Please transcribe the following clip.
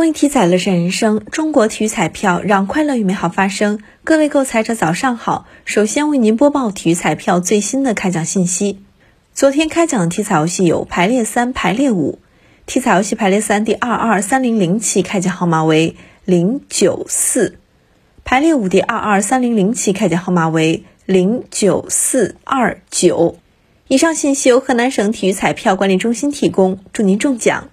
公益体彩乐善人生，中国体育彩票让快乐与美好发生。各位购彩者早上好，首先为您播报体育彩票最新的开奖信息。昨天开奖的体彩游戏有排列三、排列五。体彩游戏排列三第二二三零零期开奖号码为零九四，排列五第二二三零零期开奖号码为零九四二九。以上信息由河南省体育彩票管理中心提供，祝您中奖。